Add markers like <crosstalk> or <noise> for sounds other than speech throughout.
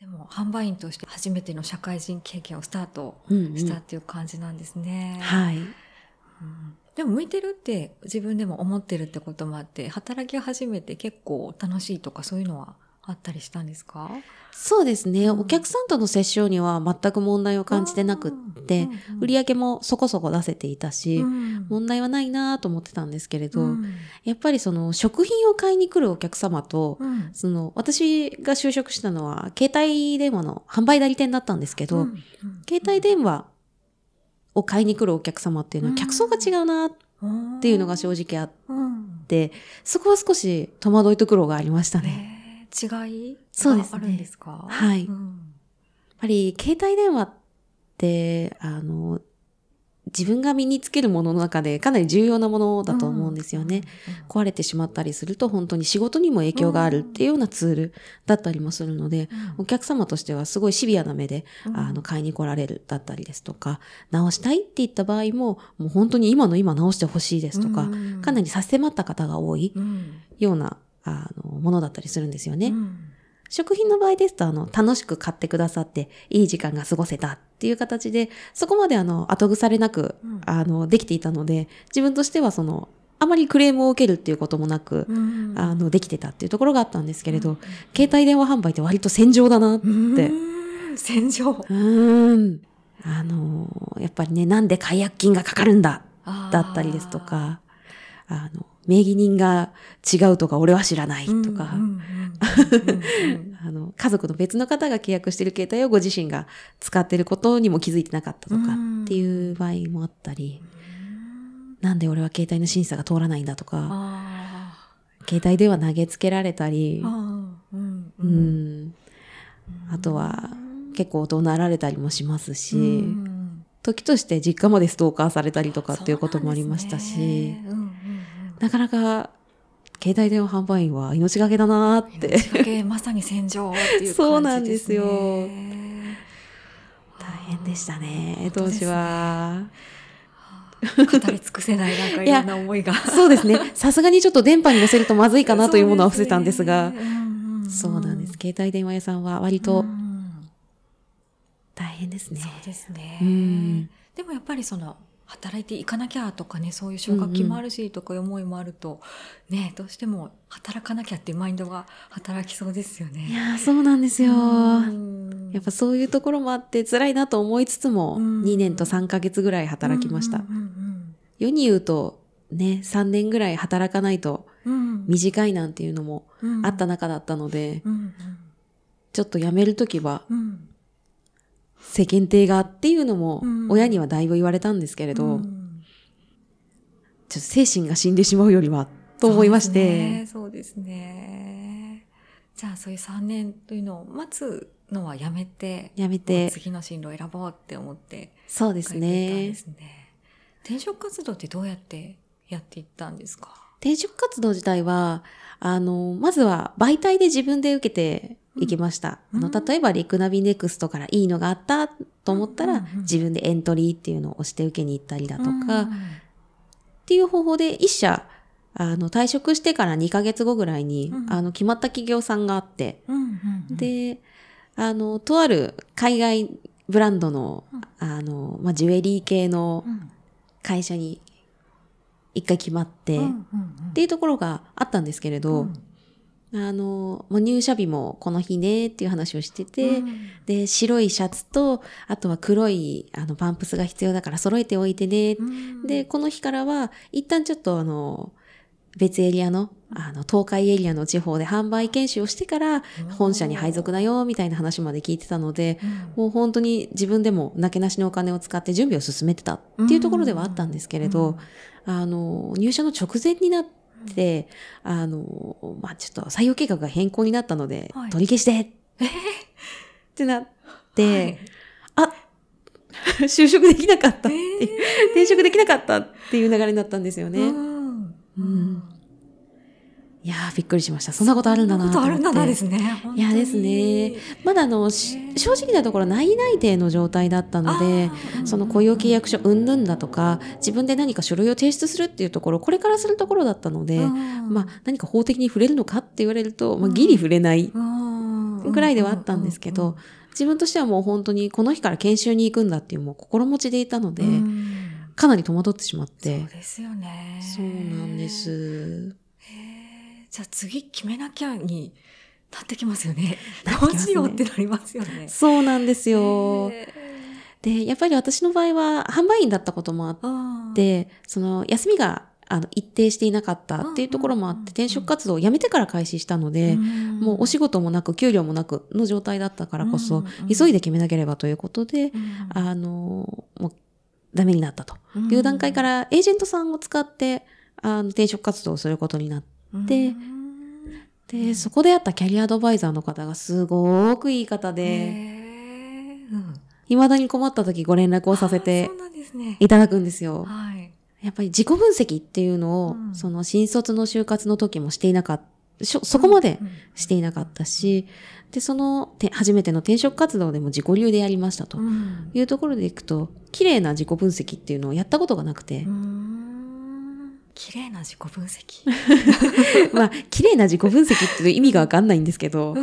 でも販売員として初めての社会人経験をスタートしたっていう感じなんですね。うんうん、はい、うん。でも向いてるって自分でも思ってるってこともあって働き始めて結構楽しいとかそういうのはあったりしたんですか？そうですね、お客さんとの接触には全く問題を感じてなくって、うんうん、売り上げもそこそこ出せていたし、うん、問題はないなと思ってたんですけれど、うん、やっぱりその食品を買いに来るお客様と、その私が就職したのは携帯電話の販売代理店だったんですけど、携帯電話を買いに来るお客様っていうのは客層が違うなっていうのが正直あって、そこは少し戸惑いと苦労がありましたね。違いそうですね。あるんですか？はい、うん、やっぱり携帯電話って、あの、自分が身につけるものの中でかなり重要なものだと思うんですよね。壊れてしまったりすると本当に仕事にも影響があるっていうようなツールだったりもするので、お客様としてはすごいシビアな目で、あの買いに来られるだったりですとか、直したいって言った場合も、もう本当に今の今直してほしいですとか、かなり差し迫った方が多いようなあの、ものだったりするんですよね。うん、食品の場合ですと、あの、楽しく買ってくださって、いい時間が過ごせたっていう形で、そこまであの、後腐れなく、うん、あの、できていたので、自分としてはその、あまりクレームを受けるっていうこともなく、うん、あの、できてたっていうところがあったんですけれど、うん、携帯電話販売って割と戦場だなって。戦場。うん。あの、やっぱりね、なんで解約金がかかるんだだったりですとか、あの、名義人が違うとか俺は知らないとか、あの、家族の別の方が契約している携帯をご自身が使っていることにも気づいてなかったとかっていう場合もあったり、なんで俺は携帯の審査が通らないんだとか、携帯では投げつけられたり、うん、あとは結構怒鳴られたりもしますし、時として実家までストーカーされたりとかっていうこともありましたし、なかなか携帯電話販売員は命がけだなって。命がけ、まさに戦場っていう感じですね。そうなんですよ。大変でしたね、当時は。語り尽くせないなんかいろんな思いが。そうですね。さすがにちょっと電波に乗せるとまずいかなというものは伏せたんですが、そうなんです。携帯電話屋さんは割と大変ですね。そうですね。でもやっぱりその働いていかなきゃとかねそういう奨学金もあるしとかいう思いもあると、うんうん、ねどうしても働かなきゃっていうマインドが働きそうですよね。いやそうなんですよ。やっぱそういうところもあって辛いなと思いつつも2年と3ヶ月ぐらい働きました。世に言うとね3年ぐらい働かないと短いなんていうのもあった中だったので、ちょっと辞めるときは、世間体がっていうのも親にはだいぶ言われたんですけれど、うん、ちょっと精神が死んでしまうよりはと思いまして。そうですね。じゃあそういう3年というのを待つのはやめて、やめて、次の進路を選ぼうって思って、そうですね。転職活動ってどうやってやっていったんですか？転職活動自体は、あの、まずは媒体で自分で受けて行きました。うん、あの、例えばリクナビネクストからいいのがあったと思ったら、自分でエントリーっていうのを押して受けに行ったりだとか、っていう方法で一社、あの、退職してから2ヶ月後ぐらいに、うん、あの、決まった企業さんがあって、で、あの、とある海外ブランドの、あの、まあ、ジュエリー系の会社に一回決まって、っていうところがあったんですけれど、あの、もう入社日もこの日ねっていう話をしてて、うん、で、白いシャツと、あとは黒いあのパンプスが必要だから揃えておいてね。うん、で、この日からは、一旦ちょっとあの、別エリアの、あの、東海エリアの地方で販売研修をしてから、本社に配属だよ、みたいな話まで聞いてたので、うん、もう本当に自分でもなけなしのお金を使って準備を進めてたっていうところではあったんですけれど、あの、入社の直前になって、で、あの、まあ、ちょっと採用計画が変更になったので、はい、取り消して、え？ー、ってなって、はい、あ就職できなかったって、えー、転職できなかったっていう流れになったんですよね。うん、うんいやー、びっくりしました。そんなことあるんだなとあるんだなですね。いやですね。まだあの、正直なところ内内定の状態だったので、その雇用契約書うんぬんだとか、自分で何か書類を提出するっていうところ、これからするところだったので、まあ何か法的に触れるのかって言われると、まあギリ触れない。ぐらいではあったんですけど、自分としてはもう本当にこの日から研修に行くんだっていうもう心持ちでいたので、かなり戸惑ってしまって。そうですよね。そうなんです。じゃあ次決めなきゃになってきますよね。どうしようってなりますよね。そうなんですよ。へで、やっぱり私の場合は販売員だったこともあっー、て、その休みがあの一定していなかったっていうところもあって、転職活動を辞めてから開始したので、もうお仕事もなく給料もなくの状態だったからこそ、急いで決めなければということで、うんあの、もうダメになったと。うんいう段階からエージェントさんを使って、あの、転職活動をすることになって、うん。で、そこであったキャリアアドバイザーの方がすごくいい方へで、ー。うん。未だに困った時ご連絡をさせあて。いただくんですよ。はい。やっぱり自己分析っていうのを、うん。その新卒の就活の時もしていなかった、そこまでしていなかったし、で、そのて初めての転職活動でも自己流でやりましたとうん。いうところでいくと、綺麗な自己分析っていうのをやったことがなくて、綺麗な自己分析。<laughs> まあ、綺麗な自己分析っていう意味がわかんないんですけど、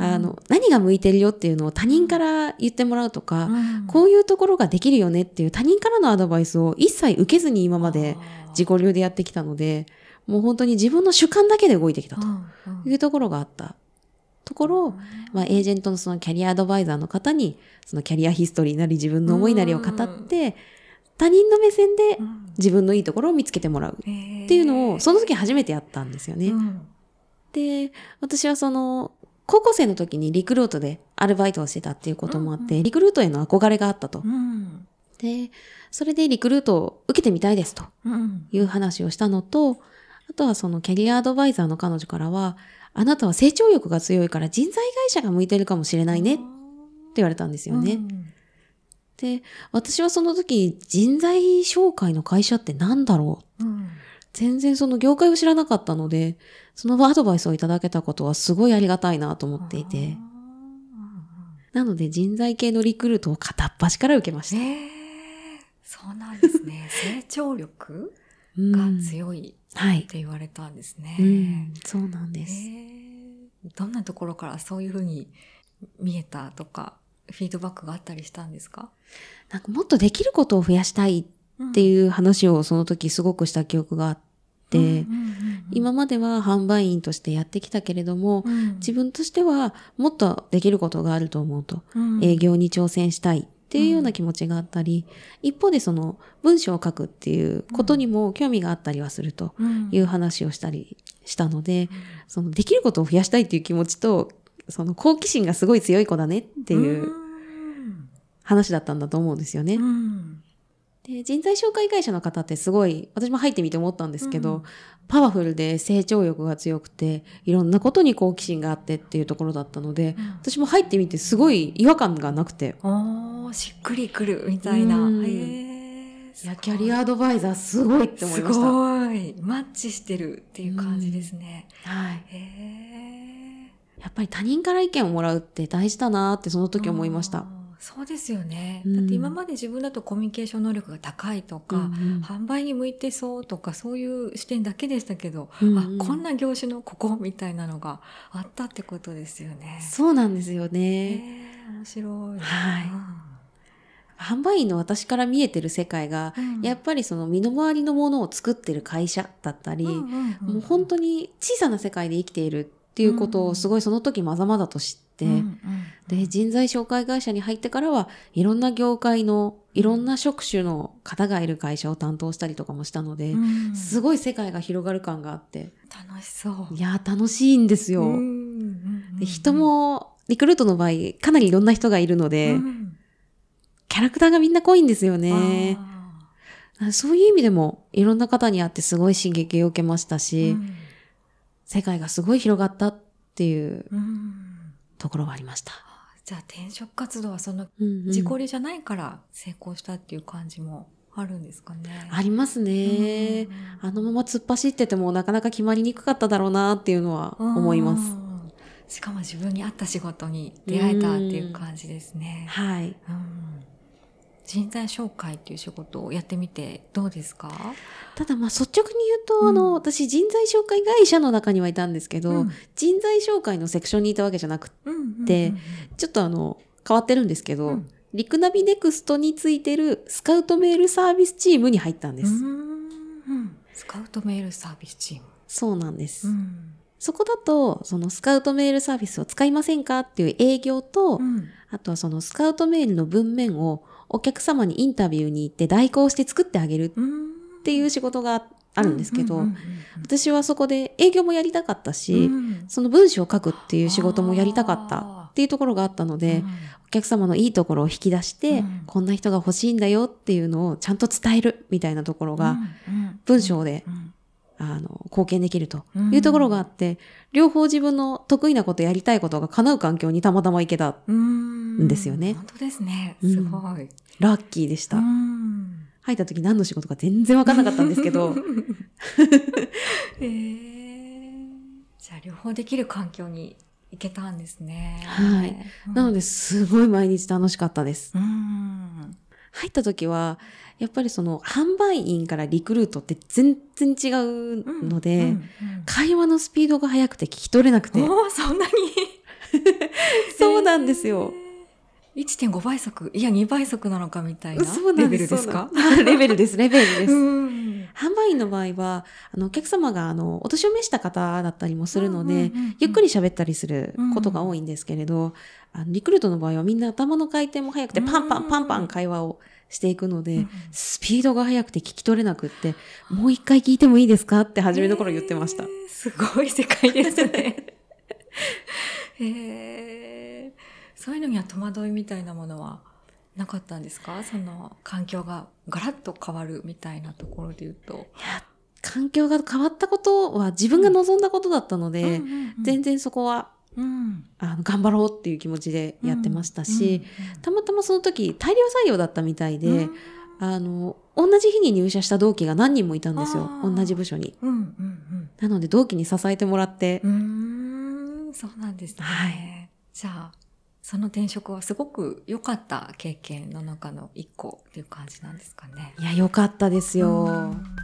あの、何が向いてるよっていうのを他人から言ってもらうとか、うんこういうところができるよねっていう他人からのアドバイスを一切受けずに今まで自己流でやってきたので、もう本当に自分の主観だけで動いてきたというところがあった。ところを、まあ、エージェントのそのキャリアアドバイザーの方に、そのキャリアヒストリーなり自分の思いなりを語って、他人の目線で自分のいいところを見つけてもらう。っていうのを、その時初めてやったんですよね。で、私はその、高校生の時にリクルートでアルバイトをしてたっていうこともあって、うん。リクルートへの憧れがあったと。うん。で、それでリクルートを受けてみたいですと。うん。いう話をしたのと、あとはそのキャリアアドバイザーの彼女からは、あなたは成長欲が強いから人材会社が向いてるかもしれないねって言われたんですよね。うんで、私はその時人材紹介の会社って何だろう？うん全然その業界を知らなかったので、そのアドバイスをいただけたことはすごいありがたいなと思っていて、なので人材系のリクルートを片っ端から受けました。ええそうなんですね。<laughs> 成長力うんが強いはいっ。て言われたんですね。うん、そうなんです。えーどんなところからそういうふうに見えたとか、フィードバックがあったりしたんですか？なんかもっとできることを増やしたいってういう話をその時すごくした記憶があって、今までは販売員としてやってきたけれども、自分としてはもっとできることがあると思うと、営業に挑戦したいっていうような気持ちがあったり、一方でその文章を書くっていうことにも興味があったりはするという話をしたりしたので、そのできることを増やしたいっていう気持ちと、その好奇心がすごい強い子だねっていう話だったんだと思うんですよね。うんで人材紹介会社の方ってすごい、私も入ってみて思ったんですけど、うんパワフルで成長欲が強くて、いろんなことに好奇心があってっていうところだったので、うん私も入ってみてすごい違和感がなくて、おーしっくりくるみたいな。うんへーいや、キャリアアドバイザーすごいって思いました。すごい。マッチしてるっていう感じですね。はい。へーやっぱり他人から意見をもらうって大事だなってその時思いました。そうですよね。うんだって今まで自分だとコミュニケーション能力が高いとか、うんうん販売に向いてそうとかそういう視点だけでしたけど、うんうんあこんな業種のここみたいなのがあったってことですよね。そうなんですよへね。ー面白い。はい販売員の私から見えてる世界が、うんやっぱりその身の回りのものを作ってる会社だったり、もう本当に小さな世界で生きているっていうことをすごいその時まざまざと知って、で、人材紹介会社に入ってからはいろんな業界のいろんな職種の方がいる会社を担当したりとかもしたので、うんすごい世界が広がる感があって、楽しそう。いやー楽しいんですよ。うんで人も、リクルートの場合、かなりいろんな人がいるので、うんキャラクターがみんな濃いんですよね。あそういう意味でも、いろんな方に会ってすごい刺激を受けましたーし、うん世界がすごい広がったっていううんところがありました。じゃあ転職活動はその自己流じゃないから成功したっていう感じもあるんですかね。ありますね。うんあのまま突っ走っててもなかなか決まりにくかっただろうなっていうのは思います。うんしかも自分に合った仕事に出会えたっていう感じですね。はい。うん人材紹介っていう仕事をやってみてどうですか？ただまあ率直に言うと、うん。あの、私人材紹介会社の中にはいたんですけど、うん。人材紹介のセクションにいたわけじゃなくて、でちょっとあの、変わってるんですけど、うん。リクナビネクストについてるスカウトメールサービスチームに入ったんです。うん。スカウトメールサービスチーム。そうなんです。うん。そこだと、そのスカウトメールサービスを使いませんかっていう営業と、うん。あとはそのスカウトメールの文面をお客様にインタビューに行って代行して作ってあげるっうんていう仕事があるんですけど、私はそこで営業もやりたかったし、うん。その文章を書くっていう仕事もやりたかったあっていうところがあったので、うん。お客様のいいところを引き出して、うん。こんな人が欲しいんだよっていうのをちゃんと伝えるみたいなところが、うん文章で、うんあの、貢献できるとうんいうところがあって、両方自分の得意なことやりたいことが叶う環境にたまたま行けた。うんですよね本当ですね。うんすごい。ラッキーでした。うん入った時何の仕事か全然わかんなかったんですけど、へ <laughs> えじゃあ両方できる環境に行けたんですね。はいなので、ですごい毎日楽しかったです。うん。入った時は、やっぱりその販売員からリクルートって全然違うので、うんうん会話のスピードが速くて聞き取れなくて、おーそんなに <laughs> そうなんですよ。えー。1.5倍速いや2倍速なのかみたいなレベルですか？レベルです、レベルです。うん販売員の場合は、あの、お客様が、あの、お年を召した方だったりもするので、うんうんうんうんゆっくり喋ったりすることが多いんですけれど、あのリクルートの場合はみんな頭の回転も速くて、パンパンパンパン会話をしていくので、うんスピードが速くて聞き取れなくって、もう一回聞いてもいいですかって初めの頃言ってました。えーすごい世界ですね。へえそういうのには戸惑いみたいなものは？なかったんですか？その環境がガラッと変わるみたいなところで言うと。環境が変わったことは自分が望んだことだったので、うんうんうん。全然そこは、うん。あの、頑張ろうっていう気持ちでやってましたし、うんたまたまその時大量採用だったみたいで、うん。あの、同じ日に入社した同期が何人もいたんですよ。同じ部署に。うんうんなので同期に支えてもらって、うん、そうなんですね。はい。じゃあ、その転職はすごく良かった経験の中の一個っていう感じなんですかね。いや、よかったですよ。うん